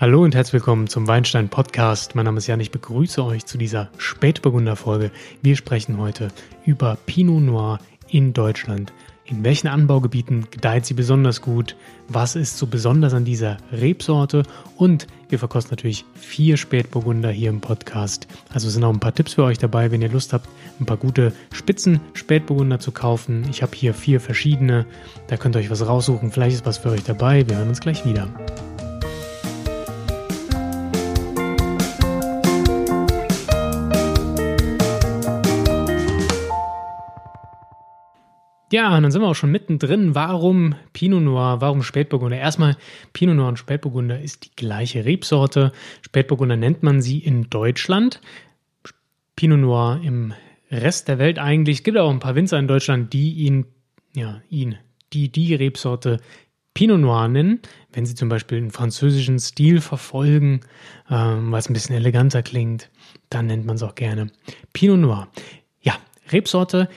Hallo und herzlich willkommen zum Weinstein Podcast. Mein Name ist Jan, ich begrüße euch zu dieser Spätburgunder Folge. Wir sprechen heute über Pinot Noir in Deutschland. In welchen Anbaugebieten gedeiht sie besonders gut? Was ist so besonders an dieser Rebsorte? Und wir verkosten natürlich vier Spätburgunder hier im Podcast. Also sind auch ein paar Tipps für euch dabei, wenn ihr Lust habt, ein paar gute Spitzen Spätburgunder zu kaufen. Ich habe hier vier verschiedene. Da könnt ihr euch was raussuchen. Vielleicht ist was für euch dabei. Wir hören uns gleich wieder. Ja, und dann sind wir auch schon mittendrin. Warum Pinot Noir, warum Spätburgunder? Erstmal, Pinot Noir und Spätburgunder ist die gleiche Rebsorte. Spätburgunder nennt man sie in Deutschland. Pinot Noir im Rest der Welt eigentlich. Es gibt auch ein paar Winzer in Deutschland, die ihn, ja, ihn, die die Rebsorte Pinot Noir nennen, wenn sie zum Beispiel einen französischen Stil verfolgen, ähm, was ein bisschen eleganter klingt, dann nennt man es auch gerne Pinot Noir. Ja, Rebsorte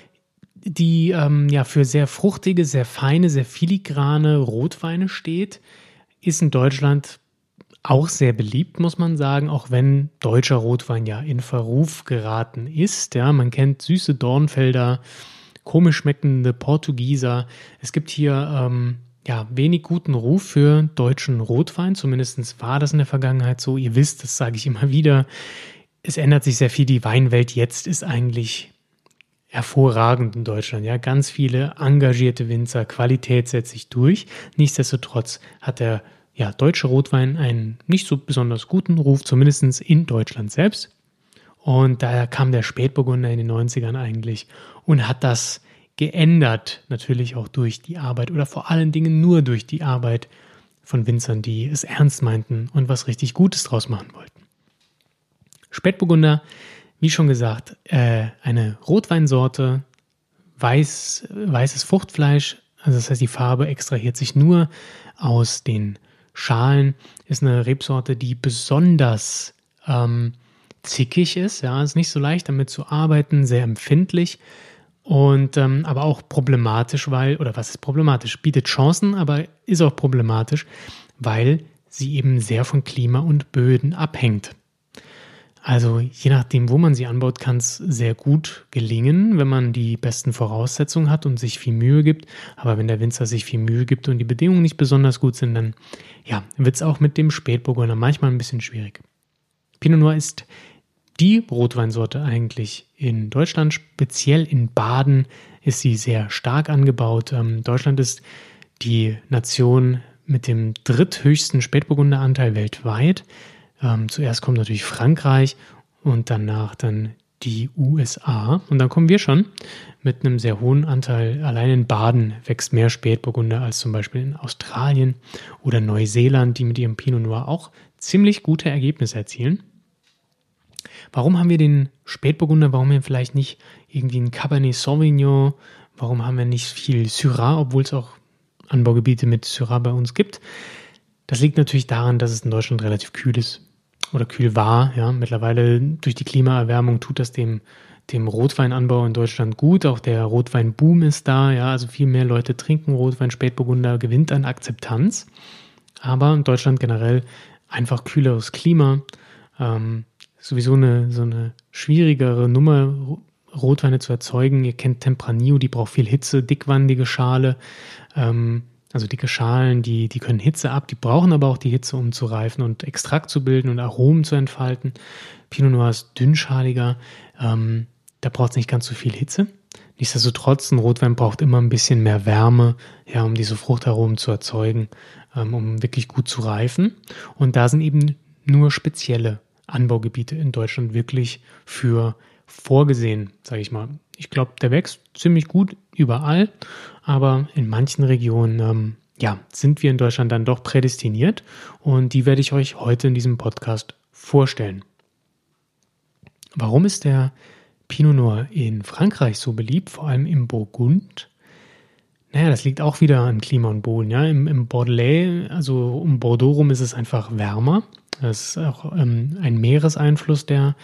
die ähm, ja für sehr fruchtige, sehr feine, sehr filigrane Rotweine steht, ist in Deutschland auch sehr beliebt, muss man sagen, auch wenn deutscher Rotwein ja in Verruf geraten ist. Ja, man kennt süße Dornfelder, komisch schmeckende Portugieser. Es gibt hier ähm, ja wenig guten Ruf für deutschen Rotwein. Zumindest war das in der Vergangenheit so. Ihr wisst, das sage ich immer wieder. Es ändert sich sehr viel. Die Weinwelt jetzt ist eigentlich hervorragend in Deutschland. Ja, ganz viele engagierte Winzer, Qualität setzt sich durch. Nichtsdestotrotz hat der ja, deutsche Rotwein einen nicht so besonders guten Ruf, zumindest in Deutschland selbst. Und daher kam der Spätburgunder in den 90ern eigentlich und hat das geändert, natürlich auch durch die Arbeit oder vor allen Dingen nur durch die Arbeit von Winzern, die es ernst meinten und was richtig Gutes draus machen wollten. Spätburgunder wie schon gesagt, äh, eine Rotweinsorte, weiß, weißes Fruchtfleisch, also das heißt, die Farbe extrahiert sich nur aus den Schalen, ist eine Rebsorte, die besonders ähm, zickig ist. Ja, ist nicht so leicht damit zu arbeiten, sehr empfindlich und ähm, aber auch problematisch, weil, oder was ist problematisch? Bietet Chancen, aber ist auch problematisch, weil sie eben sehr von Klima und Böden abhängt. Also je nachdem, wo man sie anbaut, kann es sehr gut gelingen, wenn man die besten Voraussetzungen hat und sich viel Mühe gibt. Aber wenn der Winzer sich viel Mühe gibt und die Bedingungen nicht besonders gut sind, dann ja, wird es auch mit dem Spätburgunder manchmal ein bisschen schwierig. Pinot Noir ist die Rotweinsorte eigentlich in Deutschland, speziell in Baden ist sie sehr stark angebaut. Ähm, Deutschland ist die Nation mit dem dritthöchsten Spätburgunderanteil weltweit. Ähm, zuerst kommt natürlich Frankreich und danach dann die USA. Und dann kommen wir schon mit einem sehr hohen Anteil. Allein in Baden wächst mehr Spätburgunder als zum Beispiel in Australien oder Neuseeland, die mit ihrem Pinot Noir auch ziemlich gute Ergebnisse erzielen. Warum haben wir den Spätburgunder? Warum haben wir vielleicht nicht irgendwie ein Cabernet Sauvignon? Warum haben wir nicht viel Syrah, obwohl es auch Anbaugebiete mit Syrah bei uns gibt? Das liegt natürlich daran, dass es in Deutschland relativ kühl ist oder kühl war. Ja, mittlerweile durch die Klimaerwärmung tut das dem, dem Rotweinanbau in Deutschland gut. Auch der Rotweinboom ist da. Ja, also viel mehr Leute trinken Rotwein. Spätburgunder gewinnt an Akzeptanz. Aber in Deutschland generell einfach kühleres Klima. Ähm, sowieso eine, so eine schwierigere Nummer, Rotweine zu erzeugen. Ihr kennt Tempranillo, die braucht viel Hitze, dickwandige Schale. Ähm, also dicke Schalen, die, die können Hitze ab, die brauchen aber auch die Hitze, um zu reifen und Extrakt zu bilden und Aromen zu entfalten. Pinot Noir ist dünnschaliger, ähm, da braucht es nicht ganz so viel Hitze. Nichtsdestotrotz, ein Rotwein braucht immer ein bisschen mehr Wärme, ja, um diese Fruchtaromen zu erzeugen, ähm, um wirklich gut zu reifen. Und da sind eben nur spezielle Anbaugebiete in Deutschland wirklich für vorgesehen, sage ich mal. Ich glaube, der wächst ziemlich gut überall, aber in manchen Regionen ähm, ja, sind wir in Deutschland dann doch prädestiniert und die werde ich euch heute in diesem Podcast vorstellen. Warum ist der Pinot Noir in Frankreich so beliebt, vor allem im Burgund? Naja, das liegt auch wieder an Klima und Boden. Ja? Im, Im Bordelais, also um Bordeaux rum, ist es einfach wärmer. Das ist auch ähm, ein Meereseinfluss, der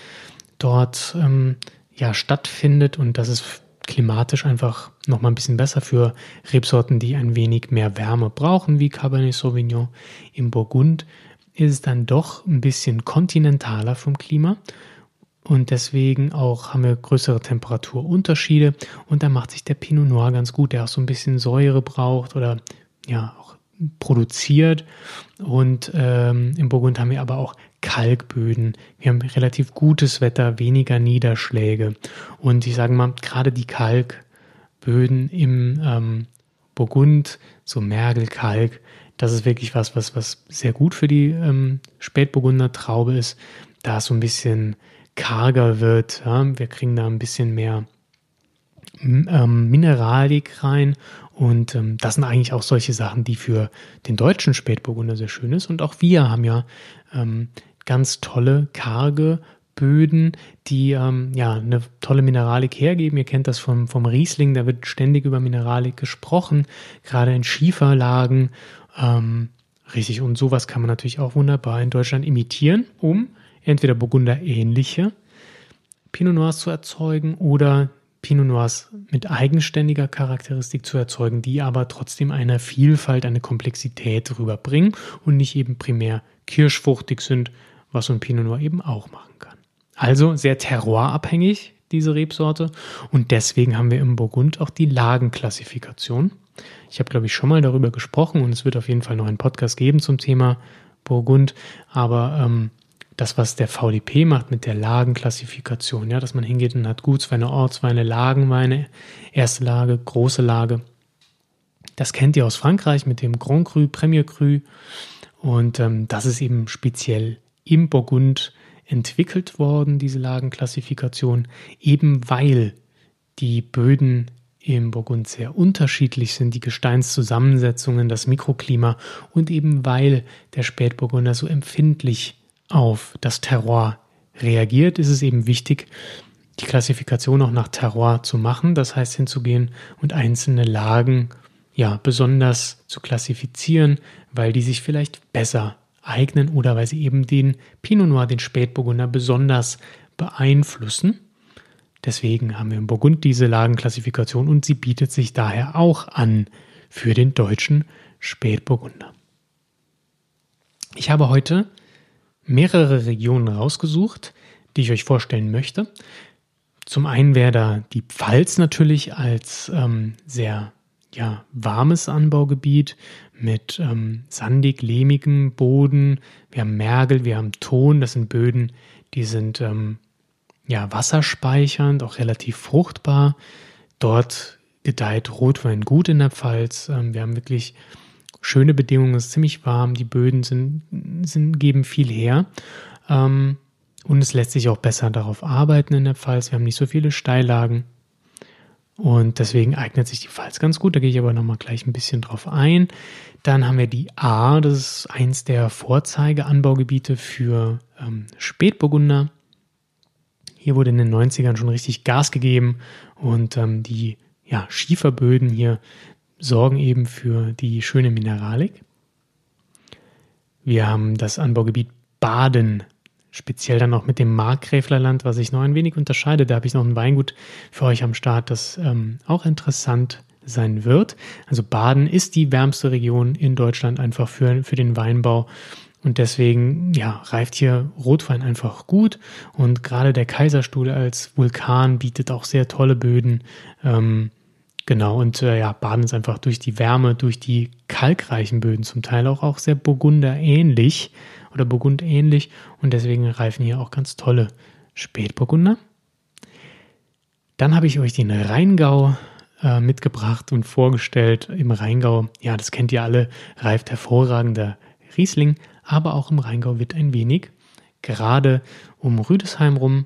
dort ähm, ja stattfindet und das ist klimatisch einfach nochmal ein bisschen besser für Rebsorten, die ein wenig mehr Wärme brauchen, wie Cabernet Sauvignon. Im Burgund ist es dann doch ein bisschen kontinentaler vom Klima und deswegen auch haben wir größere Temperaturunterschiede und da macht sich der Pinot Noir ganz gut, der auch so ein bisschen Säure braucht oder ja auch produziert und ähm, im Burgund haben wir aber auch Kalkböden. Wir haben relativ gutes Wetter, weniger Niederschläge und ich sage mal gerade die Kalkböden im ähm, Burgund, so Mergelkalk, das ist wirklich was, was, was sehr gut für die ähm, Spätburgunder Traube ist, da es so ein bisschen karger wird. Ja? Wir kriegen da ein bisschen mehr ähm, Mineralik rein und ähm, das sind eigentlich auch solche Sachen, die für den deutschen Spätburgunder sehr schön ist. Und auch wir haben ja ähm, ganz tolle, karge Böden, die ähm, ja eine tolle Mineralik hergeben. Ihr kennt das vom, vom Riesling, da wird ständig über Mineralik gesprochen, gerade in Schieferlagen. Ähm, richtig, und sowas kann man natürlich auch wunderbar in Deutschland imitieren, um entweder Burgunder ähnliche Pinot Noirs zu erzeugen oder Pinot Noirs mit eigenständiger Charakteristik zu erzeugen, die aber trotzdem eine Vielfalt, eine Komplexität rüberbringen und nicht eben primär kirschfruchtig sind, was so ein Pinot Noir eben auch machen kann. Also sehr terroirabhängig, diese Rebsorte. Und deswegen haben wir im Burgund auch die Lagenklassifikation. Ich habe, glaube ich, schon mal darüber gesprochen und es wird auf jeden Fall noch einen Podcast geben zum Thema Burgund. Aber ähm, das, was der VDP macht mit der Lagenklassifikation, ja, dass man hingeht und hat Gutsweine, Ortsweine, Lagenweine, erste Lage, große Lage. Das kennt ihr aus Frankreich mit dem Grand Cru, Premier Cru. Und ähm, das ist eben speziell im Burgund entwickelt worden, diese Lagenklassifikation, eben weil die Böden im Burgund sehr unterschiedlich sind, die Gesteinszusammensetzungen, das Mikroklima und eben weil der Spätburgunder so empfindlich auf das Terroir reagiert, ist es eben wichtig, die Klassifikation auch nach Terroir zu machen, das heißt hinzugehen und einzelne Lagen ja besonders zu klassifizieren, weil die sich vielleicht besser eignen oder weil sie eben den Pinot Noir, den Spätburgunder, besonders beeinflussen. Deswegen haben wir im Burgund diese Lagenklassifikation und sie bietet sich daher auch an für den deutschen Spätburgunder. Ich habe heute mehrere Regionen rausgesucht, die ich euch vorstellen möchte. Zum einen wäre da die Pfalz natürlich als ähm, sehr ja, warmes Anbaugebiet mit ähm, sandig, lehmigem Boden. Wir haben Mergel, wir haben Ton, das sind Böden, die sind ähm, ja, wasserspeichernd, auch relativ fruchtbar. Dort gedeiht Rotwein gut in der Pfalz. Ähm, wir haben wirklich schöne Bedingungen, es ist ziemlich warm, die Böden sind, sind, geben viel her. Ähm, und es lässt sich auch besser darauf arbeiten in der Pfalz. Wir haben nicht so viele Steillagen. Und deswegen eignet sich die Pfalz ganz gut. Da gehe ich aber nochmal gleich ein bisschen drauf ein. Dann haben wir die A, das ist eins der Vorzeigeanbaugebiete für ähm, Spätburgunder. Hier wurde in den 90ern schon richtig Gas gegeben und ähm, die ja, Schieferböden hier sorgen eben für die schöne Mineralik. Wir haben das Anbaugebiet Baden speziell dann auch mit dem Markgräflerland, was sich noch ein wenig unterscheidet. Da habe ich noch ein Weingut für euch am Start, das ähm, auch interessant sein wird. Also Baden ist die wärmste Region in Deutschland einfach für, für den Weinbau. Und deswegen, ja, reift hier Rotwein einfach gut. Und gerade der Kaiserstuhl als Vulkan bietet auch sehr tolle Böden. Ähm, genau, und äh, ja, Baden ist einfach durch die Wärme, durch die kalkreichen Böden zum Teil auch, auch sehr Burgunder ähnlich oder Burgund ähnlich und deswegen reifen hier auch ganz tolle Spätburgunder. Dann habe ich euch den Rheingau äh, mitgebracht und vorgestellt. Im Rheingau, ja, das kennt ihr alle, reift hervorragender Riesling, aber auch im Rheingau wird ein wenig gerade um Rüdesheim rum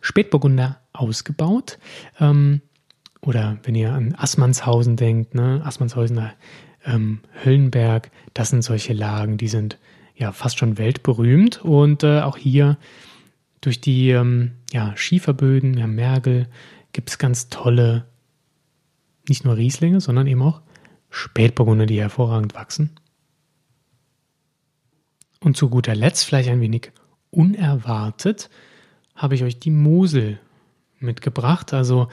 Spätburgunder ausgebaut. Ähm, oder wenn ihr an Assmannshausen denkt, ne, Assmannshausener ähm, Höllenberg, das sind solche Lagen, die sind ja fast schon weltberühmt. Und äh, auch hier durch die ähm, ja, Schieferböden, ja, Mergel, gibt es ganz tolle, nicht nur Rieslinge, sondern eben auch Spätburgunder, die hervorragend wachsen. Und zu guter Letzt, vielleicht ein wenig unerwartet, habe ich euch die Mosel mitgebracht. Also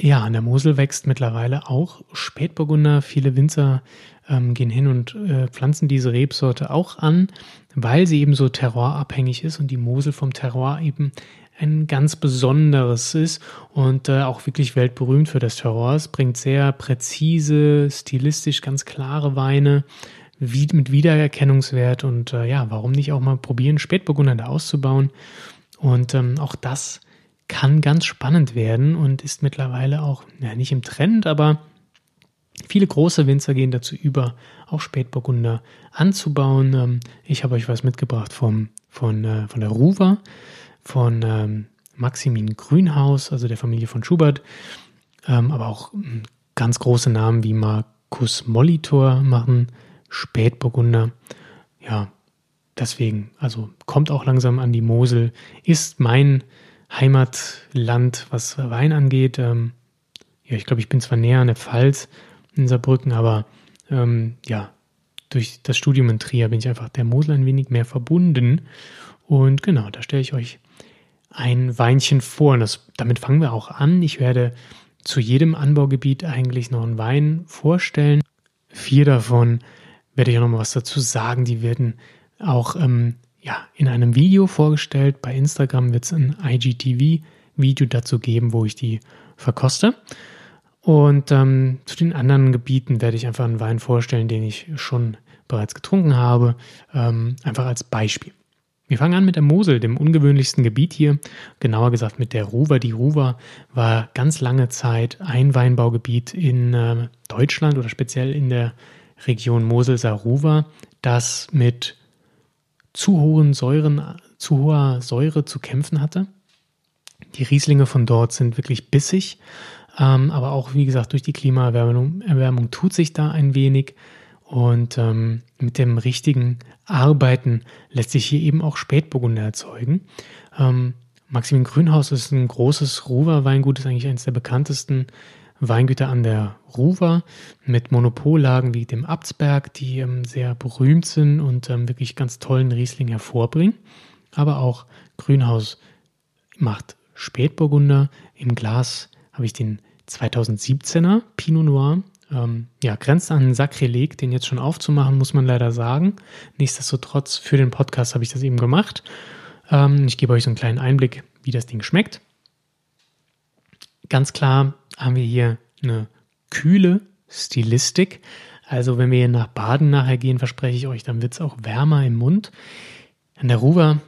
ja, an der Mosel wächst mittlerweile auch Spätburgunder. Viele Winzer ähm, gehen hin und äh, pflanzen diese Rebsorte auch an, weil sie eben so terroirabhängig ist und die Mosel vom Terroir eben ein ganz besonderes ist und äh, auch wirklich weltberühmt für das Terroir. Es bringt sehr präzise, stilistisch ganz klare Weine wie, mit Wiedererkennungswert und äh, ja, warum nicht auch mal probieren, Spätburgunder da auszubauen. Und ähm, auch das kann ganz spannend werden und ist mittlerweile auch, ja, nicht im Trend, aber viele große Winzer gehen dazu über, auch Spätburgunder anzubauen. Ähm, ich habe euch was mitgebracht vom, von, äh, von der Ruwer von ähm, Maximin Grünhaus, also der Familie von Schubert, ähm, aber auch hm, ganz große Namen wie Markus Molitor machen Spätburgunder. Ja, deswegen, also kommt auch langsam an die Mosel, ist mein Heimatland, was Wein angeht. Ähm, ja, ich glaube, ich bin zwar näher an der Pfalz in Saarbrücken, aber ähm, ja, durch das Studium in Trier bin ich einfach der Mosel ein wenig mehr verbunden. Und genau, da stelle ich euch ein Weinchen vor. Und das, damit fangen wir auch an. Ich werde zu jedem Anbaugebiet eigentlich noch einen Wein vorstellen. Vier davon werde ich auch noch mal was dazu sagen. Die werden auch ähm, ja, in einem Video vorgestellt. Bei Instagram wird es ein IGTV-Video dazu geben, wo ich die verkoste. Und ähm, zu den anderen Gebieten werde ich einfach einen Wein vorstellen, den ich schon bereits getrunken habe, ähm, einfach als Beispiel. Wir fangen an mit der Mosel, dem ungewöhnlichsten Gebiet hier, genauer gesagt mit der Ruwer. Die Ruwer war ganz lange Zeit ein Weinbaugebiet in äh, Deutschland oder speziell in der Region Mosel-Saar-Ruwer, das mit zu hohen Säuren, zu hoher Säure zu kämpfen hatte. Die Rieslinge von dort sind wirklich bissig, ähm, aber auch wie gesagt durch die Klimaerwärmung Erwärmung tut sich da ein wenig. Und ähm, mit dem richtigen Arbeiten lässt sich hier eben auch Spätburgunder erzeugen. Ähm, Maximin Grünhaus ist ein großes Ruwer-Weingut, ist eigentlich eines der bekanntesten Weingüter an der Ruwer mit Monopollagen wie dem Abtsberg, die ähm, sehr berühmt sind und ähm, wirklich ganz tollen Riesling hervorbringen. Aber auch Grünhaus macht Spätburgunder. Im Glas habe ich den 2017er Pinot Noir ähm, ja, grenzt an Sakrileg, den jetzt schon aufzumachen, muss man leider sagen. Nichtsdestotrotz, für den Podcast habe ich das eben gemacht. Ähm, ich gebe euch so einen kleinen Einblick, wie das Ding schmeckt. Ganz klar haben wir hier eine kühle Stilistik. Also wenn wir nach Baden nachher gehen, verspreche ich euch, dann wird es auch wärmer im Mund. An der Ruwer,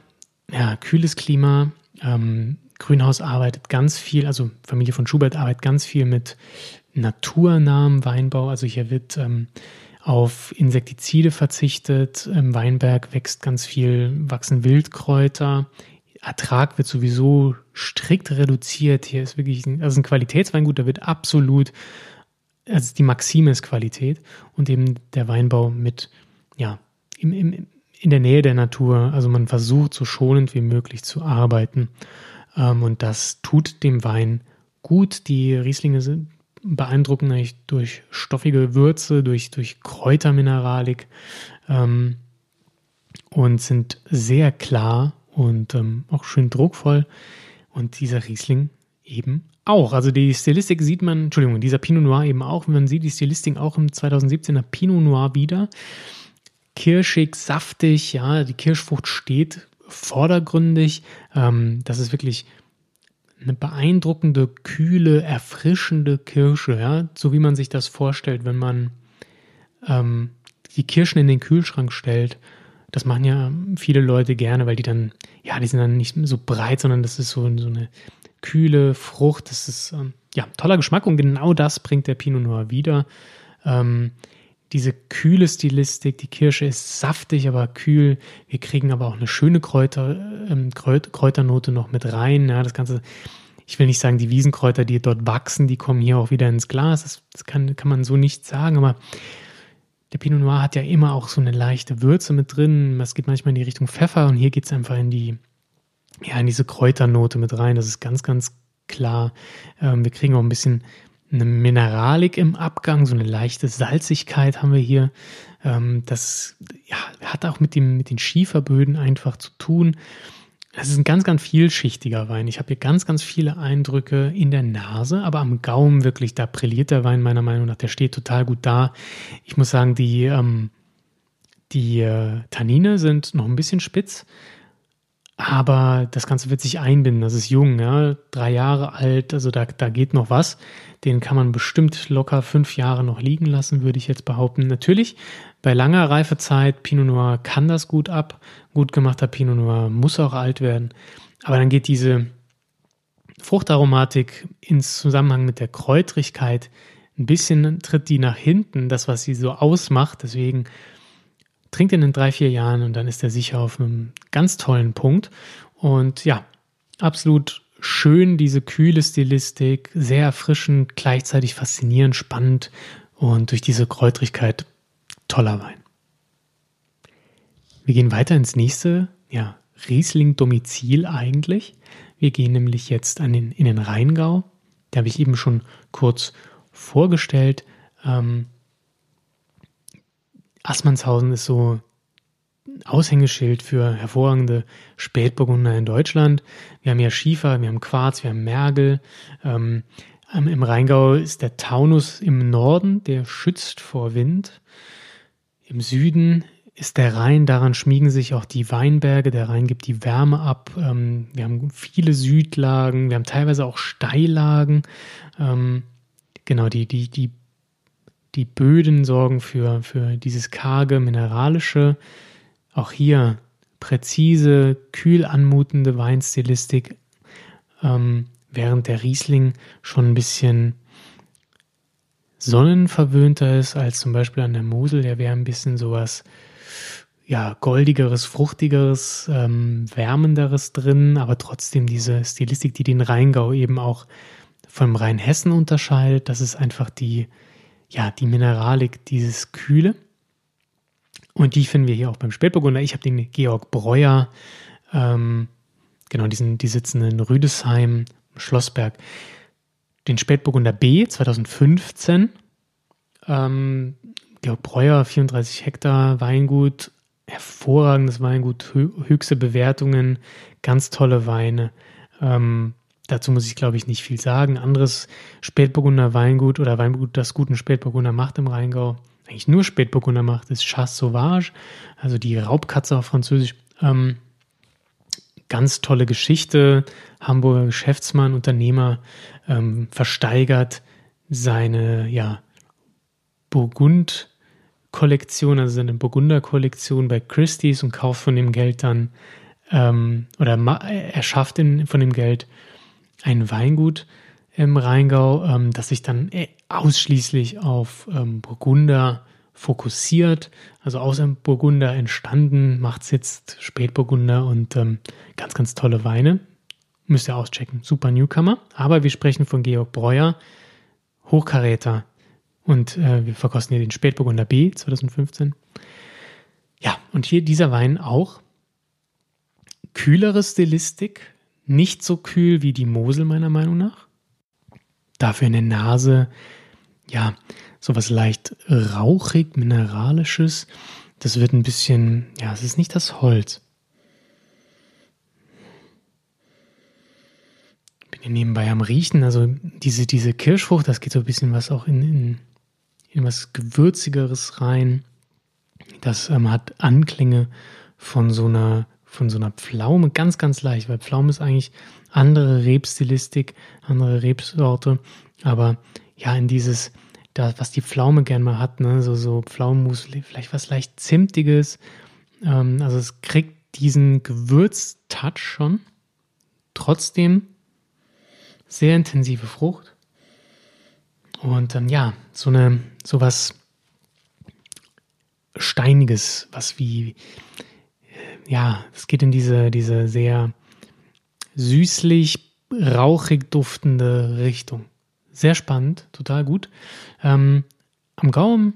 ja, kühles Klima. Ähm, Grünhaus arbeitet ganz viel, also Familie von Schubert arbeitet ganz viel mit naturnahem Weinbau. Also hier wird ähm, auf Insektizide verzichtet. Im Weinberg wächst ganz viel, wachsen Wildkräuter. Ertrag wird sowieso strikt reduziert. Hier ist wirklich ein, also ein Qualitätsweingut, da wird absolut, also die Maxime ist Qualität und eben der Weinbau mit, ja, im, im, in der Nähe der Natur. Also man versucht so schonend wie möglich zu arbeiten. Ähm, und das tut dem Wein gut. Die Rieslinge sind, beeindrucken eigentlich durch stoffige Würze, durch, durch Kräutermineralik ähm, und sind sehr klar und ähm, auch schön druckvoll. Und dieser Riesling eben auch. Also die Stilistik sieht man, Entschuldigung, dieser Pinot Noir eben auch. Man sieht die Stilistik auch im 2017er Pinot Noir wieder. Kirschig, saftig, ja, die Kirschfrucht steht vordergründig. Ähm, das ist wirklich eine beeindruckende, kühle, erfrischende Kirsche, ja, so wie man sich das vorstellt, wenn man ähm, die Kirschen in den Kühlschrank stellt. Das machen ja viele Leute gerne, weil die dann, ja, die sind dann nicht so breit, sondern das ist so, so eine kühle Frucht. Das ist ähm, ja toller Geschmack und genau das bringt der Pinot Noir wieder. Ähm, diese kühle Stilistik, die Kirsche ist saftig, aber kühl. Wir kriegen aber auch eine schöne Kräuter, ähm, Kräuternote noch mit rein. Ja, das Ganze, ich will nicht sagen, die Wiesenkräuter, die dort wachsen, die kommen hier auch wieder ins Glas. Das, das kann, kann man so nicht sagen, aber der Pinot Noir hat ja immer auch so eine leichte Würze mit drin. Es geht manchmal in die Richtung Pfeffer und hier geht es einfach in die, ja, in diese Kräuternote mit rein. Das ist ganz, ganz klar. Ähm, wir kriegen auch ein bisschen eine Mineralik im Abgang, so eine leichte Salzigkeit haben wir hier. Ähm, das ja, hat auch mit, dem, mit den Schieferböden einfach zu tun. Es ist ein ganz, ganz vielschichtiger Wein. Ich habe hier ganz, ganz viele Eindrücke in der Nase, aber am Gaumen wirklich, da brilliert der Wein meiner Meinung nach. Der steht total gut da. Ich muss sagen, die, ähm, die äh, Tannine sind noch ein bisschen spitz, aber das Ganze wird sich einbinden. Das ist jung, ja, drei Jahre alt, also da, da geht noch was. Den kann man bestimmt locker fünf Jahre noch liegen lassen, würde ich jetzt behaupten. Natürlich, bei langer Reifezeit, Pinot Noir kann das gut ab. Gut gemachter Pinot Noir muss auch alt werden. Aber dann geht diese Fruchtaromatik ins Zusammenhang mit der Kräutrigkeit ein bisschen tritt die nach hinten, das, was sie so ausmacht. Deswegen trinkt ihn in drei, vier Jahren und dann ist er sicher auf einem ganz tollen Punkt. Und ja, absolut schön, diese kühle Stilistik, sehr erfrischend, gleichzeitig faszinierend, spannend und durch diese Kräutrigkeit toller Wein. Wir gehen weiter ins nächste, ja, Riesling-Domizil eigentlich. Wir gehen nämlich jetzt an den, in den Rheingau. Da habe ich eben schon kurz vorgestellt. Ähm, Assmannshausen ist so Aushängeschild für hervorragende Spätburgunder in Deutschland. Wir haben ja Schiefer, wir haben Quarz, wir haben Mergel. Ähm, Im Rheingau ist der Taunus im Norden, der schützt vor Wind. Im Süden ist der Rhein, daran schmiegen sich auch die Weinberge. Der Rhein gibt die Wärme ab. Ähm, wir haben viele Südlagen, wir haben teilweise auch Steillagen. Ähm, genau, die, die, die die Böden sorgen für, für dieses karge, mineralische. Auch hier präzise, kühl anmutende Weinstilistik, ähm, während der Riesling schon ein bisschen sonnenverwöhnter ist als zum Beispiel an der Mosel. Der wäre ein bisschen sowas, ja, goldigeres, fruchtigeres, ähm, wärmenderes drin, aber trotzdem diese Stilistik, die den Rheingau eben auch vom Rheinhessen unterscheidet. Das ist einfach die, ja, die Mineralik, dieses Kühle. Und die finden wir hier auch beim Spätburgunder. Ich habe den Georg Breuer, ähm, genau, diesen, die sitzen in Rüdesheim, Schlossberg. Den Spätburgunder B 2015. Ähm, Georg Breuer, 34 Hektar Weingut, hervorragendes Weingut, höchste Bewertungen, ganz tolle Weine. Ähm, Dazu muss ich, glaube ich, nicht viel sagen. Anderes Spätburgunder Weingut oder Weingut, das guten Spätburgunder macht im Rheingau, eigentlich nur Spätburgunder macht, ist Chasse Sauvage, also die Raubkatze auf Französisch. Ähm, ganz tolle Geschichte. Hamburger Geschäftsmann, Unternehmer, ähm, versteigert seine ja, Burgund-Kollektion, also seine Burgunder-Kollektion bei Christie's und kauft von dem Geld dann ähm, oder er schafft von dem Geld ein Weingut im Rheingau, ähm, das sich dann äh, ausschließlich auf ähm, Burgunder fokussiert, also aus einem Burgunder entstanden, macht es jetzt Spätburgunder und ähm, ganz, ganz tolle Weine. Müsst ihr auschecken. Super Newcomer. Aber wir sprechen von Georg Breuer, Hochkaräter. Und äh, wir verkosten hier den Spätburgunder B 2015. Ja, und hier dieser Wein auch. Kühlere Stilistik, nicht so kühl wie die Mosel, meiner Meinung nach. Dafür in der Nase, ja, sowas leicht rauchig, mineralisches. Das wird ein bisschen, ja, es ist nicht das Holz. Bin hier nebenbei am Riechen, also diese, diese Kirschfrucht, das geht so ein bisschen was auch in, in, in was Gewürzigeres rein. Das ähm, hat Anklänge von so einer von so einer Pflaume ganz, ganz leicht, weil Pflaume ist eigentlich andere Rebstilistik, andere Rebsorte, aber ja, in dieses, da, was die Pflaume gern mal hat, ne, so, so Pflaumenmus, vielleicht was leicht Zimtiges, ähm, also es kriegt diesen Gewürztouch schon, trotzdem sehr intensive Frucht. Und dann ja, so eine, so was Steiniges, was wie, ja, es geht in diese, diese sehr süßlich, rauchig duftende Richtung. Sehr spannend, total gut. Ähm, am Gaumen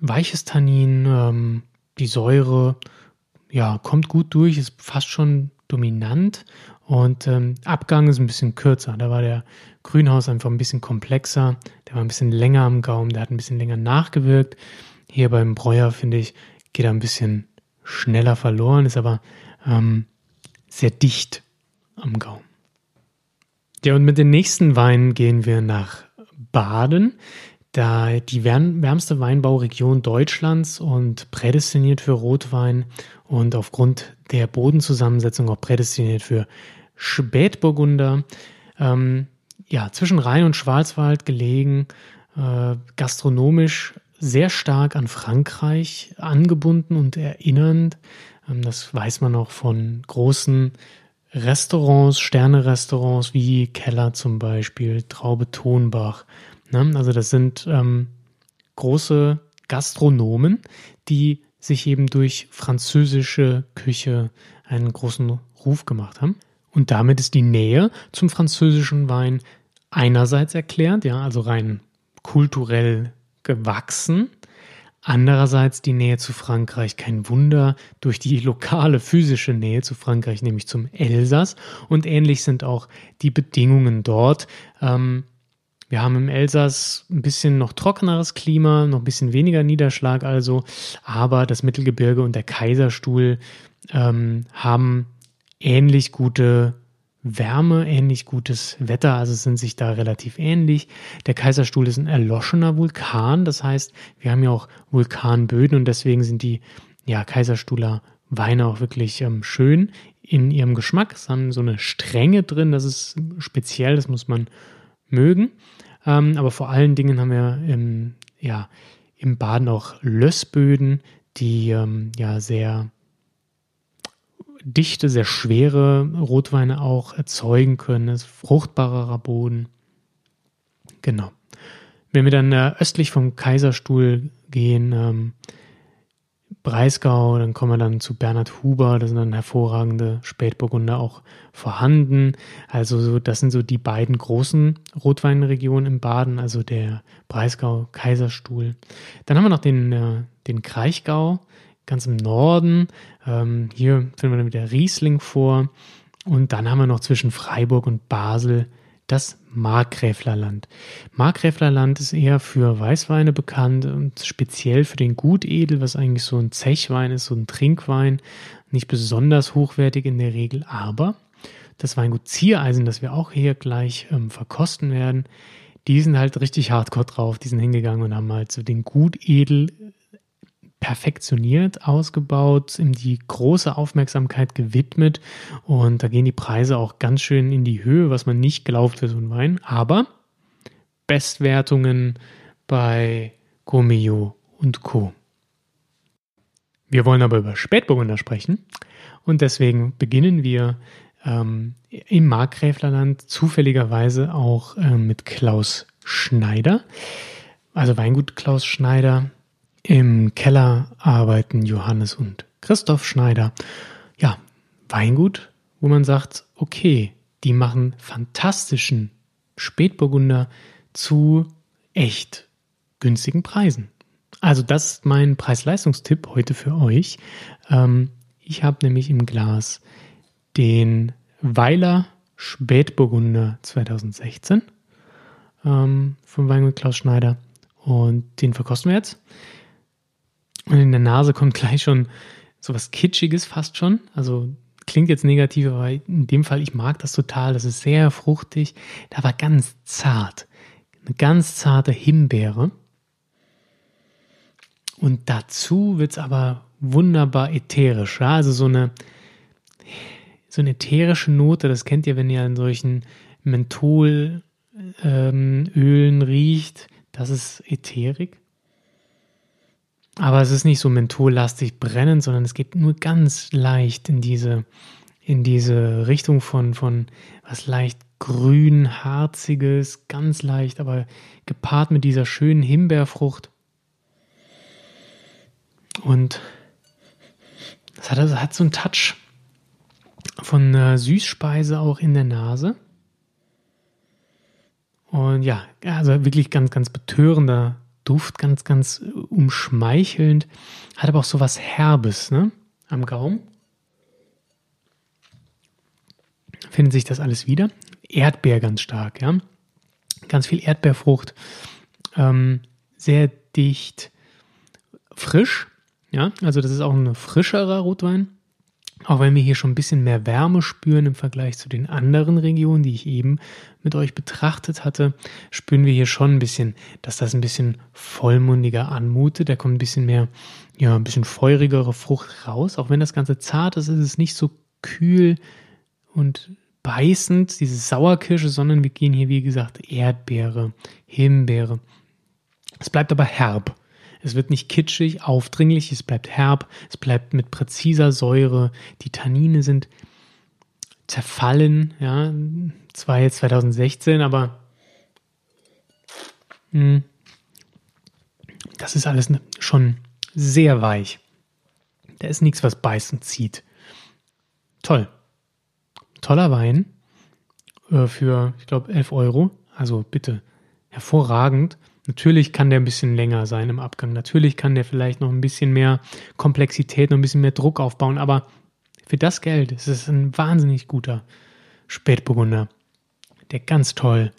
weiches Tannin, ähm, die Säure, ja, kommt gut durch, ist fast schon dominant und ähm, Abgang ist ein bisschen kürzer. Da war der Grünhaus einfach ein bisschen komplexer, der war ein bisschen länger am Gaumen, der hat ein bisschen länger nachgewirkt. Hier beim Breuer, finde ich, geht er ein bisschen schneller verloren, ist aber ähm, sehr dicht am Gaumen. Ja, und mit den nächsten Weinen gehen wir nach Baden, da die wärmste Weinbauregion Deutschlands und prädestiniert für Rotwein und aufgrund der Bodenzusammensetzung auch prädestiniert für Spätburgunder. Ähm, ja, zwischen Rhein und Schwarzwald gelegen, äh, gastronomisch sehr stark an Frankreich angebunden und erinnernd. Ähm, das weiß man auch von großen Restaurants, Sterne-Restaurants wie Keller zum Beispiel, Traube Tonbach. Ne? Also das sind ähm, große Gastronomen, die sich eben durch französische Küche einen großen Ruf gemacht haben. Und damit ist die Nähe zum französischen Wein einerseits erklärt, ja, also rein kulturell gewachsen. Andererseits die Nähe zu Frankreich, kein Wunder, durch die lokale physische Nähe zu Frankreich, nämlich zum Elsass. Und ähnlich sind auch die Bedingungen dort. Ähm, wir haben im Elsass ein bisschen noch trockeneres Klima, noch ein bisschen weniger Niederschlag also, aber das Mittelgebirge und der Kaiserstuhl ähm, haben ähnlich gute Wärme, ähnlich gutes Wetter, also sind sich da relativ ähnlich. Der Kaiserstuhl ist ein erloschener Vulkan, das heißt, wir haben ja auch Vulkanböden und deswegen sind die ja, Kaiserstuhler Weine auch wirklich ähm, schön in ihrem Geschmack. Es haben so eine Strenge drin, das ist speziell, das muss man mögen. Ähm, aber vor allen Dingen haben wir im, ja, im Baden auch Lössböden, die ähm, ja sehr dichte, sehr schwere Rotweine auch erzeugen können. Es ist fruchtbarerer Boden. Genau. Wenn wir dann äh, östlich vom Kaiserstuhl gehen, ähm, Breisgau, dann kommen wir dann zu Bernhard Huber, da sind dann hervorragende Spätburgunder auch vorhanden. Also so, das sind so die beiden großen Rotweinregionen im Baden, also der Breisgau, Kaiserstuhl. Dann haben wir noch den, äh, den Kraichgau, ganz im Norden. Ähm, hier finden wir dann wieder Riesling vor. Und dann haben wir noch zwischen Freiburg und Basel das Markgräflerland. Markgräflerland ist eher für Weißweine bekannt und speziell für den Gutedel, was eigentlich so ein Zechwein ist, so ein Trinkwein. Nicht besonders hochwertig in der Regel, aber das Weingut Ziereisen, das wir auch hier gleich ähm, verkosten werden, die sind halt richtig hardcore drauf. Die sind hingegangen und haben halt so den Gutedel perfektioniert ausgebaut, ihm die große Aufmerksamkeit gewidmet und da gehen die Preise auch ganz schön in die Höhe, was man nicht glaubt für so einen Wein. Aber Bestwertungen bei Gourmillot und Co. Wir wollen aber über Spätburgunder sprechen und deswegen beginnen wir ähm, im Markgräflerland zufälligerweise auch äh, mit Klaus Schneider. Also Weingut Klaus Schneider im Keller arbeiten Johannes und Christoph Schneider. Ja, Weingut, wo man sagt, okay, die machen fantastischen Spätburgunder zu echt günstigen Preisen. Also das ist mein Preis-Leistungstipp heute für euch. Ähm, ich habe nämlich im Glas den Weiler Spätburgunder 2016 ähm, vom Weingut Klaus Schneider und den verkosten wir jetzt. Und in der Nase kommt gleich schon so was Kitschiges fast schon. Also klingt jetzt negativ, aber in dem Fall, ich mag das total. Das ist sehr fruchtig, aber ganz zart. Eine ganz zarte Himbeere. Und dazu wird es aber wunderbar ätherisch. Ja? Also so eine, so eine ätherische Note, das kennt ihr, wenn ihr an solchen Mentholölen ähm, riecht. Das ist Ätherik. Aber es ist nicht so menthollastig brennend, sondern es geht nur ganz leicht in diese, in diese Richtung von, von was leicht grün, harziges, ganz leicht, aber gepaart mit dieser schönen Himbeerfrucht. Und es hat, hat so einen Touch von äh, Süßspeise auch in der Nase. Und ja, also wirklich ganz, ganz betörender Duft ganz, ganz umschmeichelnd. Hat aber auch so was Herbes ne? am Gaumen. Findet sich das alles wieder. Erdbeer ganz stark, ja. Ganz viel Erdbeerfrucht. Ähm, sehr dicht, frisch. Ja, also das ist auch ein frischerer Rotwein. Auch wenn wir hier schon ein bisschen mehr Wärme spüren im Vergleich zu den anderen Regionen, die ich eben mit euch betrachtet hatte, spüren wir hier schon ein bisschen, dass das ein bisschen vollmundiger anmutet. Da kommt ein bisschen mehr, ja, ein bisschen feurigere Frucht raus. Auch wenn das Ganze zart ist, ist es nicht so kühl und beißend, diese Sauerkirsche, sondern wir gehen hier, wie gesagt, Erdbeere, Himbeere. Es bleibt aber herb. Es wird nicht kitschig, aufdringlich, es bleibt herb, es bleibt mit präziser Säure. Die Tannine sind zerfallen, ja, zwar jetzt 2016, aber mh, hm, das ist alles schon sehr weich. Da ist nichts, was beißend zieht. Toll. Toller Wein äh, für, ich glaube, 11 Euro. Also bitte, hervorragend. Natürlich kann der ein bisschen länger sein im Abgang. Natürlich kann der vielleicht noch ein bisschen mehr Komplexität, noch ein bisschen mehr Druck aufbauen. Aber für das Geld ist es ein wahnsinnig guter Spätburgunder, der ganz toll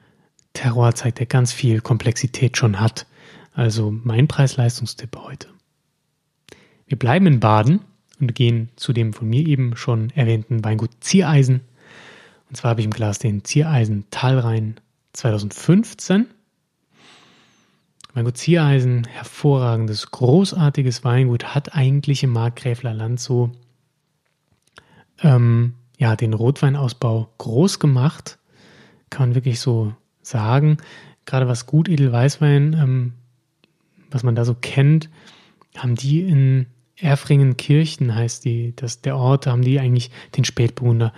Terror zeigt, der ganz viel Komplexität schon hat. Also mein Preis-Leistungstipp heute. Wir bleiben in Baden und gehen zu dem von mir eben schon erwähnten Weingut Ziereisen. Und zwar habe ich im Glas den Ziereisen Talrhein 2015 Weingut Ziereisen, hervorragendes, großartiges Weingut, hat eigentlich im Markgräfler Land so ähm, ja, den Rotweinausbau groß gemacht, kann man wirklich so sagen. Gerade was gut Edelweißwein, ähm, was man da so kennt, haben die in Erfringen-Kirchen, heißt die, das, der Ort, haben die eigentlich den Spätburgunder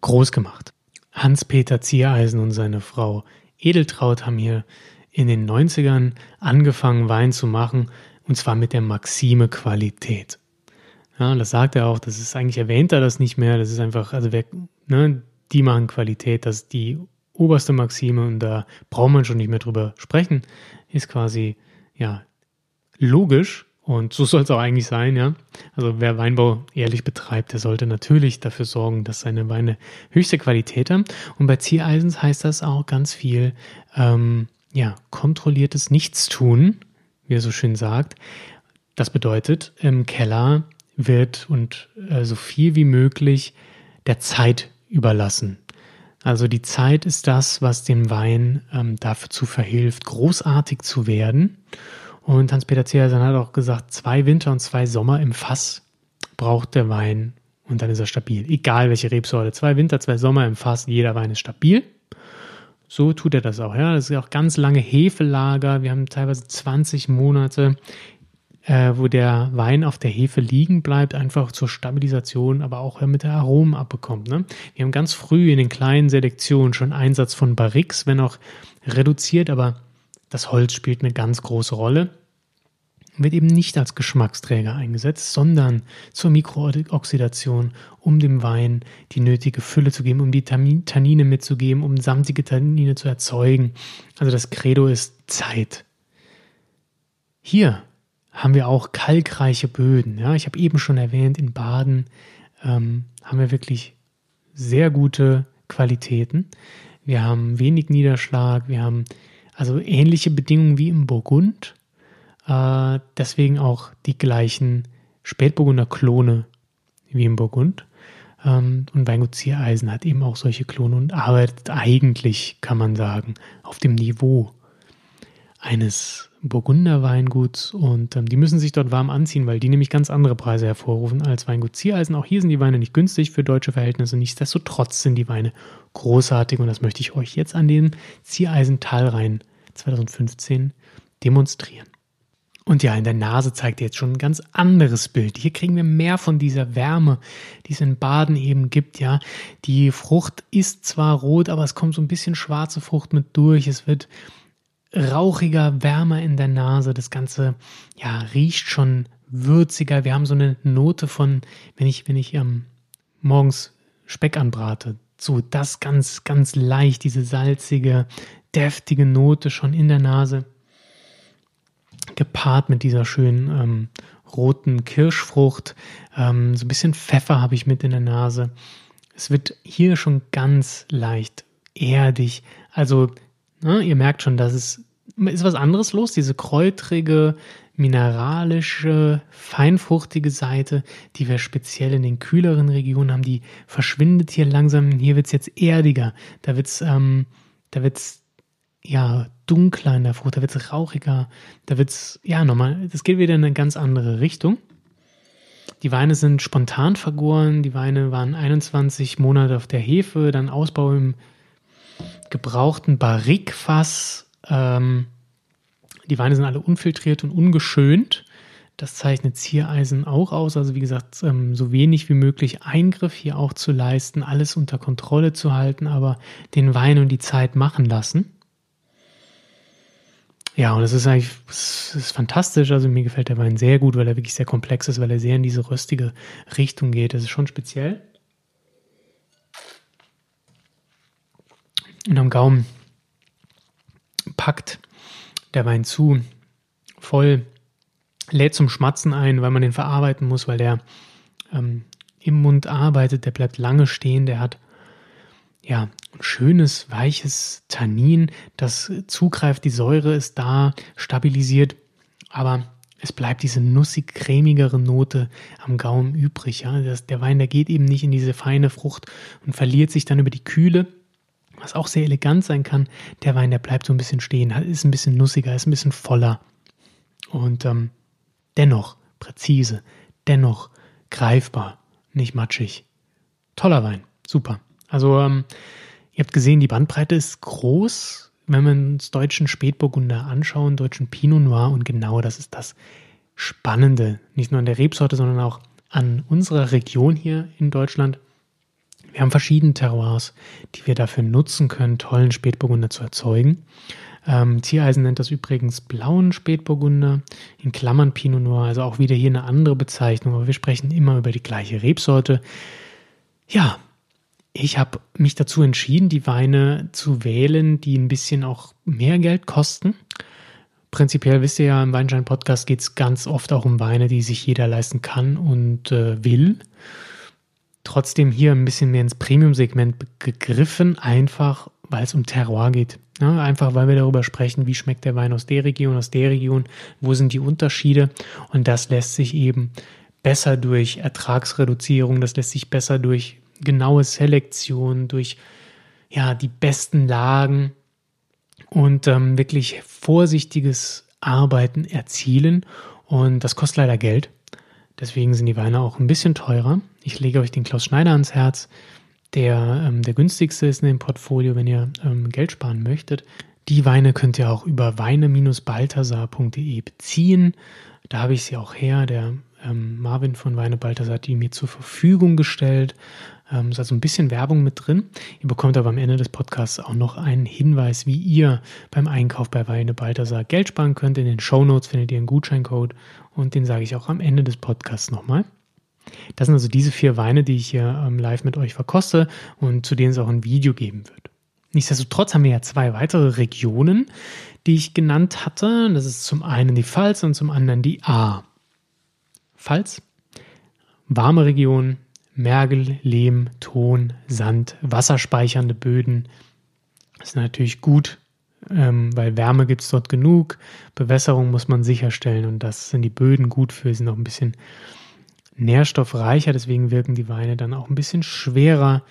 groß gemacht. Hans-Peter Ziereisen und seine Frau Edeltraut haben hier in den 90ern angefangen, Wein zu machen, und zwar mit der Maxime Qualität. Ja, das sagt er auch, das ist eigentlich erwähnt er das nicht mehr, das ist einfach, also wer, ne, die machen Qualität, das ist die oberste Maxime und da braucht man schon nicht mehr drüber sprechen, ist quasi, ja, logisch und so soll es auch eigentlich sein, ja. Also wer Weinbau ehrlich betreibt, der sollte natürlich dafür sorgen, dass seine Weine höchste Qualität haben. Und bei Ziereisens heißt das auch ganz viel, ähm, ja, kontrolliertes Nichtstun, wie er so schön sagt. Das bedeutet, im Keller wird und äh, so viel wie möglich der Zeit überlassen. Also die Zeit ist das, was dem Wein ähm, dazu verhilft, großartig zu werden. Und Hans-Peter Ziersen hat auch gesagt, zwei Winter und zwei Sommer im Fass braucht der Wein und dann ist er stabil. Egal welche Rebsorte. Zwei Winter, zwei Sommer im Fass, jeder Wein ist stabil. So tut er das auch. Ja, das ist auch ganz lange Hefelager. Wir haben teilweise 20 Monate, äh, wo der Wein auf der Hefe liegen bleibt, einfach zur Stabilisation, aber auch mit der Aromen abbekommt. Ne? Wir haben ganz früh in den kleinen Selektionen schon Einsatz von Barrix, wenn auch reduziert, aber das Holz spielt eine ganz große Rolle wird eben nicht als Geschmacksträger eingesetzt, sondern zur Mikrooxidation, um dem Wein die nötige Fülle zu geben, um die Tannine mitzugeben, um samtige Tannine zu erzeugen. Also das Credo ist Zeit. Hier haben wir auch kalkreiche Böden. Ja, ich habe eben schon erwähnt, in Baden ähm, haben wir wirklich sehr gute Qualitäten. Wir haben wenig Niederschlag, wir haben also ähnliche Bedingungen wie im Burgund äh, deswegen auch die gleichen Spätburgunder Klone wie im Burgund. Ähm, und Weingut Ziereisen hat eben auch solche Klone und arbeitet eigentlich, kann man sagen, auf dem Niveau eines Burgunder Weinguts und ähm, die müssen sich dort warm anziehen, weil die nämlich ganz andere Preise hervorrufen als Weingut Ziereisen. Auch hier sind die Weine nicht günstig für deutsche Verhältnisse. Nichtsdestotrotz sind die Weine großartig und das möchte ich euch jetzt an dem Ziereisen Talrhein 2015 demonstrieren. Und ja, in der Nase zeigt jetzt schon ein ganz anderes Bild. Hier kriegen wir mehr von dieser Wärme, die es in Baden eben gibt, ja. Die Frucht ist zwar rot, aber es kommt so ein bisschen schwarze Frucht mit durch. Es wird rauchiger, wärmer in der Nase. Das Ganze, ja, riecht schon würziger. Wir haben so eine Note von, wenn ich, wenn ich ähm, morgens Speck anbrate, so das ganz, ganz leicht, diese salzige, deftige Note schon in der Nase gepaart mit dieser schönen ähm, roten Kirschfrucht. Ähm, so ein bisschen Pfeffer habe ich mit in der Nase. Es wird hier schon ganz leicht erdig. Also, ne, ihr merkt schon, dass es ist was anderes los. Diese kräutrige, mineralische, feinfruchtige Seite, die wir speziell in den kühleren Regionen haben, die verschwindet hier langsam. Hier wird es jetzt erdiger. Da wird es ähm, da wird's, ja dunkler in der Frucht, da wird es rauchiger. Da wird es, ja, nochmal, das geht wieder in eine ganz andere Richtung. Die Weine sind spontan vergoren. Die Weine waren 21 Monate auf der Hefe, dann Ausbau im gebrauchten Barrikfass. Ähm, die Weine sind alle unfiltriert und ungeschönt. Das zeichnet Ziereisen auch aus. Also wie gesagt, ähm, so wenig wie möglich Eingriff hier auch zu leisten, alles unter Kontrolle zu halten, aber den Wein und die Zeit machen lassen. Ja, und es ist eigentlich es ist fantastisch. Also mir gefällt der Wein sehr gut, weil er wirklich sehr komplex ist, weil er sehr in diese röstige Richtung geht. Das ist schon speziell. Und am Gaumen packt der Wein zu, voll, lädt zum Schmatzen ein, weil man den verarbeiten muss, weil der ähm, im Mund arbeitet, der bleibt lange stehen, der hat ja schönes, weiches Tannin, das zugreift, die Säure ist da, stabilisiert, aber es bleibt diese nussig cremigere Note am Gaumen übrig. Ja? Das, der Wein, der geht eben nicht in diese feine Frucht und verliert sich dann über die Kühle was auch sehr elegant sein kann. Der Wein, der bleibt so ein bisschen stehen, ist ein bisschen nussiger, ist ein bisschen voller und ähm, dennoch präzise, dennoch greifbar, nicht matschig. Toller Wein, super. Also ähm, ihr habt gesehen, die Bandbreite ist groß, wenn wir uns deutschen Spätburgunder anschauen, deutschen Pinot Noir und genau das ist das Spannende, nicht nur an der Rebsorte, sondern auch an unserer Region hier in Deutschland. Wir haben verschiedene Terroirs, die wir dafür nutzen können, tollen Spätburgunder zu erzeugen. Ähm, Tiereisen nennt das übrigens blauen Spätburgunder, in Klammern Pinot Noir, also auch wieder hier eine andere Bezeichnung, aber wir sprechen immer über die gleiche Rebsorte. Ja, ich habe mich dazu entschieden, die Weine zu wählen, die ein bisschen auch mehr Geld kosten. Prinzipiell wisst ihr ja, im Weinschein-Podcast geht es ganz oft auch um Weine, die sich jeder leisten kann und äh, will trotzdem hier ein bisschen mehr ins Premium-Segment gegriffen, einfach weil es um Terroir geht. Ja, einfach weil wir darüber sprechen, wie schmeckt der Wein aus der Region, aus der Region, wo sind die Unterschiede. Und das lässt sich eben besser durch Ertragsreduzierung, das lässt sich besser durch genaue Selektion, durch ja, die besten Lagen und ähm, wirklich vorsichtiges Arbeiten erzielen. Und das kostet leider Geld. Deswegen sind die Weine auch ein bisschen teurer. Ich lege euch den Klaus Schneider ans Herz, der ähm, der günstigste ist in dem Portfolio, wenn ihr ähm, Geld sparen möchtet. Die Weine könnt ihr auch über weine-balthasar.de beziehen. Da habe ich sie auch her. Der ähm, Marvin von Weine Balthasar hat die mir zur Verfügung gestellt. Ähm, ist also ein bisschen Werbung mit drin. Ihr bekommt aber am Ende des Podcasts auch noch einen Hinweis, wie ihr beim Einkauf bei Weine Balthasar Geld sparen könnt. In den Show Notes findet ihr einen Gutscheincode und den sage ich auch am Ende des Podcasts nochmal. Das sind also diese vier Weine, die ich hier ähm, live mit euch verkoste und zu denen es auch ein Video geben wird. Nichtsdestotrotz haben wir ja zwei weitere Regionen, die ich genannt hatte. Das ist zum einen die Pfalz und zum anderen die A. Pfalz, warme Region, Mergel, Lehm, Ton, Sand, wasserspeichernde Böden. Das ist natürlich gut, ähm, weil Wärme gibt es dort genug. Bewässerung muss man sicherstellen und das sind die Böden gut für. Sie sind auch ein bisschen nährstoffreicher, deswegen wirken die Weine dann auch ein bisschen schwerer,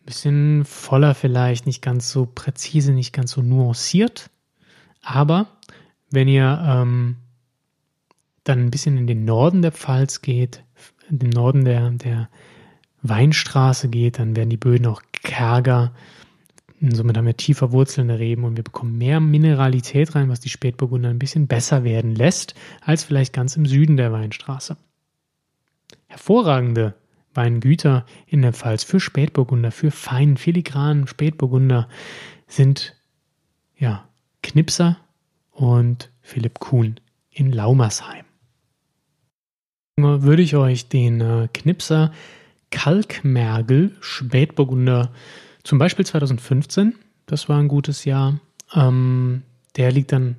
ein bisschen voller vielleicht, nicht ganz so präzise, nicht ganz so nuanciert. Aber wenn ihr ähm, dann ein bisschen in den Norden der Pfalz geht, in den Norden der, der Weinstraße geht, dann werden die Böden auch kärger. Und somit haben wir tiefer wurzelnde Reben und wir bekommen mehr Mineralität rein, was die Spätburgunder ein bisschen besser werden lässt, als vielleicht ganz im Süden der Weinstraße hervorragende Weingüter in der Pfalz für Spätburgunder, für feinen, filigranen Spätburgunder sind ja Knipser und Philipp Kuhn in Laumersheim. Würde ich euch den äh, Knipser Kalkmergel Spätburgunder zum Beispiel 2015, das war ein gutes Jahr, ähm, der liegt dann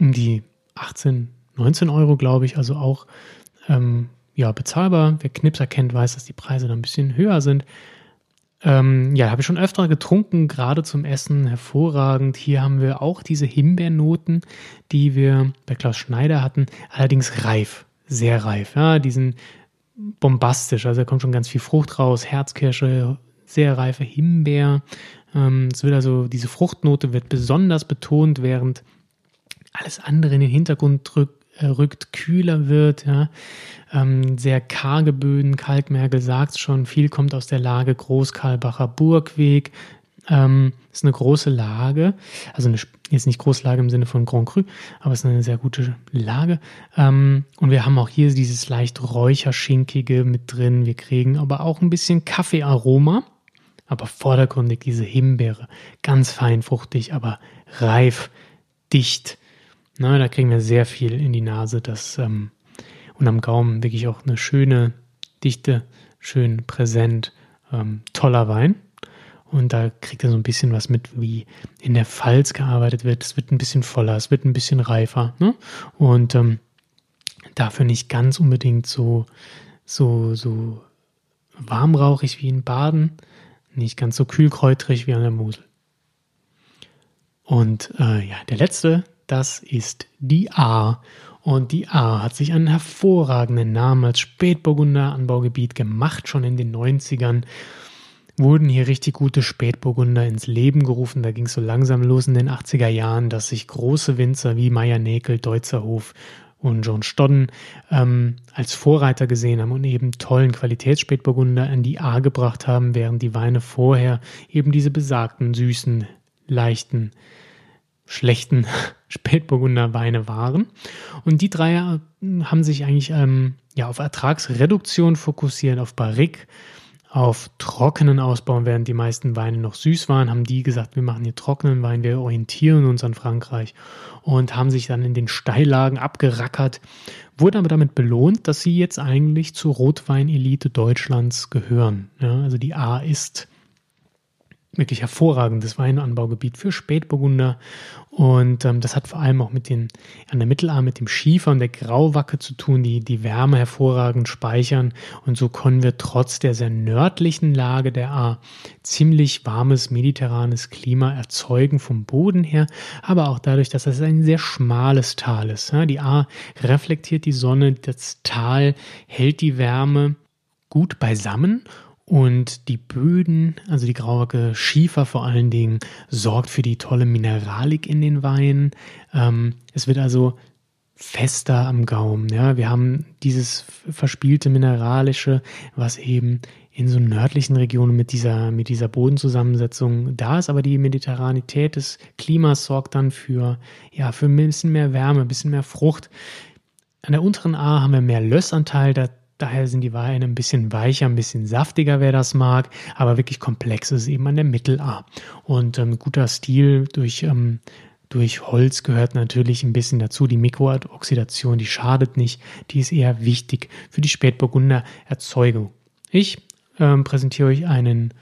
um die 18, 19 Euro, glaube ich, also auch ähm, ja, bezahlbar. Wer Knipser kennt, weiß, dass die Preise da ein bisschen höher sind. Ähm, ja, habe ich schon öfter getrunken, gerade zum Essen, hervorragend. Hier haben wir auch diese Himbeernoten, die wir bei Klaus Schneider hatten, allerdings reif, sehr reif. Ja, die sind bombastisch, also da kommt schon ganz viel Frucht raus, Herzkirsche, sehr reife Himbeer. Ähm, es wird also, diese Fruchtnote wird besonders betont, während alles andere in den Hintergrund drückt, äh, rückt, kühler wird. Ja. Ähm, sehr karge Böden, Kalkmergel sagt schon, viel kommt aus der Lage Großkarlbacher Burgweg. Ähm, ist eine große Lage, also eine, jetzt nicht Großlage im Sinne von Grand Cru, aber es ist eine sehr gute Lage. Ähm, und wir haben auch hier dieses leicht räucherschinkige mit drin. Wir kriegen aber auch ein bisschen Kaffeearoma, aber vordergründig diese Himbeere. Ganz fein fruchtig, aber reif, dicht. Na, da kriegen wir sehr viel in die Nase. Das ähm, und am Gaumen wirklich auch eine schöne Dichte, schön präsent, ähm, toller Wein. Und da kriegt er so ein bisschen was mit, wie in der Pfalz gearbeitet wird. Es wird ein bisschen voller, es wird ein bisschen reifer. Ne? Und ähm, dafür nicht ganz unbedingt so, so, so warmrauchig wie in Baden, nicht ganz so kühlkräutrig wie an der Mosel. Und äh, ja, der letzte, das ist die A. Und die A hat sich einen hervorragenden Namen als Spätburgunder Anbaugebiet gemacht, schon in den 90ern wurden hier richtig gute Spätburgunder ins Leben gerufen. Da ging es so langsam los in den 80er Jahren, dass sich große Winzer wie Meier Näkel, Deutzerhof und John Stodden ähm, als Vorreiter gesehen haben und eben tollen Qualitätsspätburgunder an die A gebracht haben, während die Weine vorher eben diese besagten, süßen, leichten schlechten Spätburgunder Weine waren. Und die drei äh, haben sich eigentlich ähm, ja, auf Ertragsreduktion fokussiert, auf Barrique, auf trockenen Ausbau, während die meisten Weine noch süß waren, haben die gesagt, wir machen hier trockenen Wein, wir orientieren uns an Frankreich und haben sich dann in den Steillagen abgerackert, wurden aber damit belohnt, dass sie jetzt eigentlich zur Rotweinelite Deutschlands gehören. Ja, also die A ist wirklich hervorragendes Weinanbaugebiet für Spätburgunder. Und ähm, das hat vor allem auch mit den, an der Mittelarm mit dem Schiefer und der Grauwacke zu tun, die die Wärme hervorragend speichern. Und so können wir trotz der sehr nördlichen Lage der A ziemlich warmes mediterranes Klima erzeugen vom Boden her, aber auch dadurch, dass es ein sehr schmales Tal ist. Ja, die A reflektiert die Sonne, das Tal hält die Wärme gut beisammen und die Böden, also die graue Schiefer vor allen Dingen, sorgt für die tolle Mineralik in den Weinen. Ähm, es wird also fester am Gaumen. Ja, wir haben dieses verspielte Mineralische, was eben in so nördlichen Regionen mit dieser, mit dieser Bodenzusammensetzung da ist, aber die Mediterranität des Klimas sorgt dann für, ja, für ein bisschen mehr Wärme, ein bisschen mehr Frucht. An der unteren A haben wir mehr Lössanteil, da Daher sind die Weine ein bisschen weicher, ein bisschen saftiger, wer das mag, aber wirklich komplex ist eben an der Mittel-A. Und ähm, guter Stil durch, ähm, durch Holz gehört natürlich ein bisschen dazu. Die Mikrooxidation, die schadet nicht, die ist eher wichtig für die Spätburgunder Erzeugung. Ich ähm, präsentiere euch einen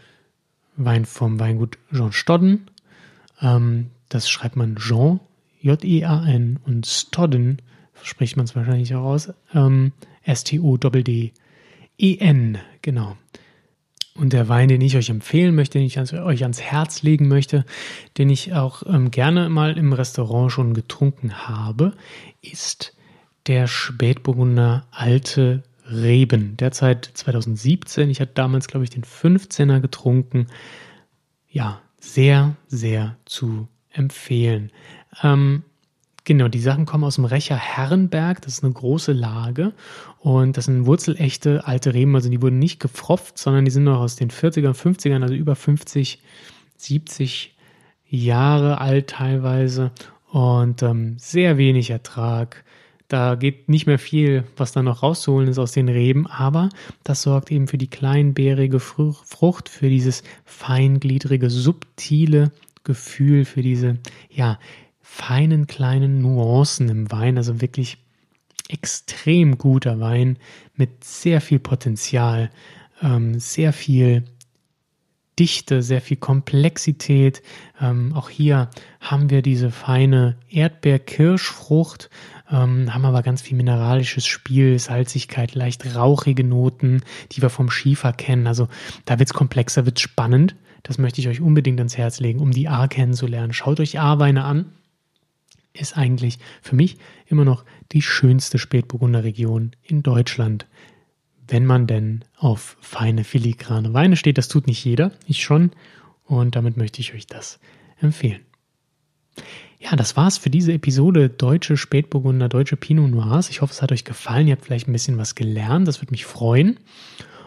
Wein vom Weingut Jean Stodden. Ähm, das schreibt man Jean, J-E-A-N und Stodden, spricht man es wahrscheinlich auch aus. Ähm, S-T-O-D-D-E-N, genau. Und der Wein, den ich euch empfehlen möchte, den ich euch ans Herz legen möchte, den ich auch ähm, gerne mal im Restaurant schon getrunken habe, ist der Spätburgunder Alte Reben. Derzeit 2017. Ich hatte damals, glaube ich, den 15er getrunken. Ja, sehr, sehr zu empfehlen. Ähm, Genau, die Sachen kommen aus dem Recher Herrenberg. Das ist eine große Lage. Und das sind wurzelechte alte Reben. Also die wurden nicht gefropft, sondern die sind noch aus den 40er, 50ern, also über 50, 70 Jahre alt teilweise. Und ähm, sehr wenig Ertrag. Da geht nicht mehr viel, was da noch rauszuholen ist aus den Reben, aber das sorgt eben für die kleinbeerige Frucht, für dieses feingliedrige, subtile Gefühl, für diese, ja, feinen kleinen Nuancen im Wein, also wirklich extrem guter Wein mit sehr viel Potenzial, ähm, sehr viel Dichte, sehr viel Komplexität. Ähm, auch hier haben wir diese feine Erdbeer-Kirschfrucht, ähm, haben aber ganz viel mineralisches Spiel, Salzigkeit, leicht rauchige Noten, die wir vom Schiefer kennen. Also da wird es komplexer, wird spannend. Das möchte ich euch unbedingt ans Herz legen, um die A kennenzulernen. Schaut euch A-Weine an. Ist eigentlich für mich immer noch die schönste Spätburgunder-Region in Deutschland wenn man denn auf feine filigrane Weine steht. Das tut nicht jeder, ich schon. Und damit möchte ich euch das empfehlen. Ja, das war's für diese Episode Deutsche Spätburgunder, Deutsche Pinot Noirs. Ich hoffe, es hat euch gefallen. Ihr habt vielleicht ein bisschen was gelernt. Das würde mich freuen.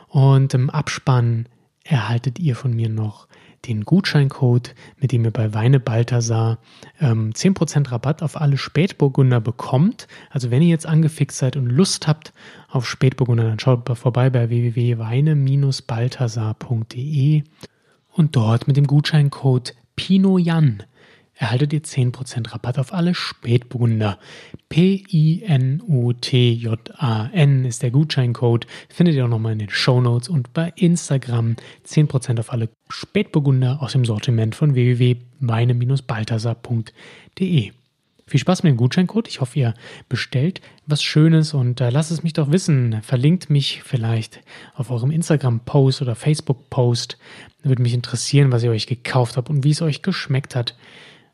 Und im Abspann erhaltet ihr von mir noch den Gutscheincode, mit dem ihr bei Weine Balthasar ähm, 10% Rabatt auf alle Spätburgunder bekommt. Also wenn ihr jetzt angefixt seid und Lust habt auf Spätburgunder, dann schaut vorbei bei www.weine-balthasar.de und dort mit dem Gutscheincode PINOJAN erhaltet ihr 10% Rabatt auf alle Spätburgunder. P-I-N-O-T-J-A-N ist der Gutscheincode. Findet ihr auch nochmal in den Show Notes und bei Instagram 10% auf alle Spätburgunder aus dem Sortiment von www.meine-balthasar.de. Viel Spaß mit dem Gutscheincode. Ich hoffe, ihr bestellt was Schönes und äh, lasst es mich doch wissen. Verlinkt mich vielleicht auf eurem Instagram-Post oder Facebook-Post. Würde mich interessieren, was ihr euch gekauft habt und wie es euch geschmeckt hat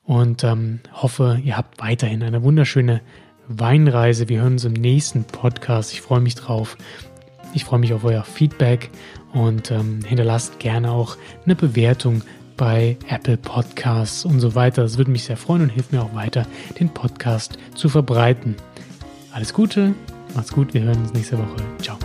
und ähm, hoffe, ihr habt weiterhin eine wunderschöne Weinreise. Wir hören uns im nächsten Podcast. Ich freue mich drauf. Ich freue mich auf euer Feedback und ähm, hinterlasst gerne auch eine Bewertung bei Apple Podcasts und so weiter. Das würde mich sehr freuen und hilft mir auch weiter, den Podcast zu verbreiten. Alles Gute, macht's gut, wir hören uns nächste Woche. Ciao.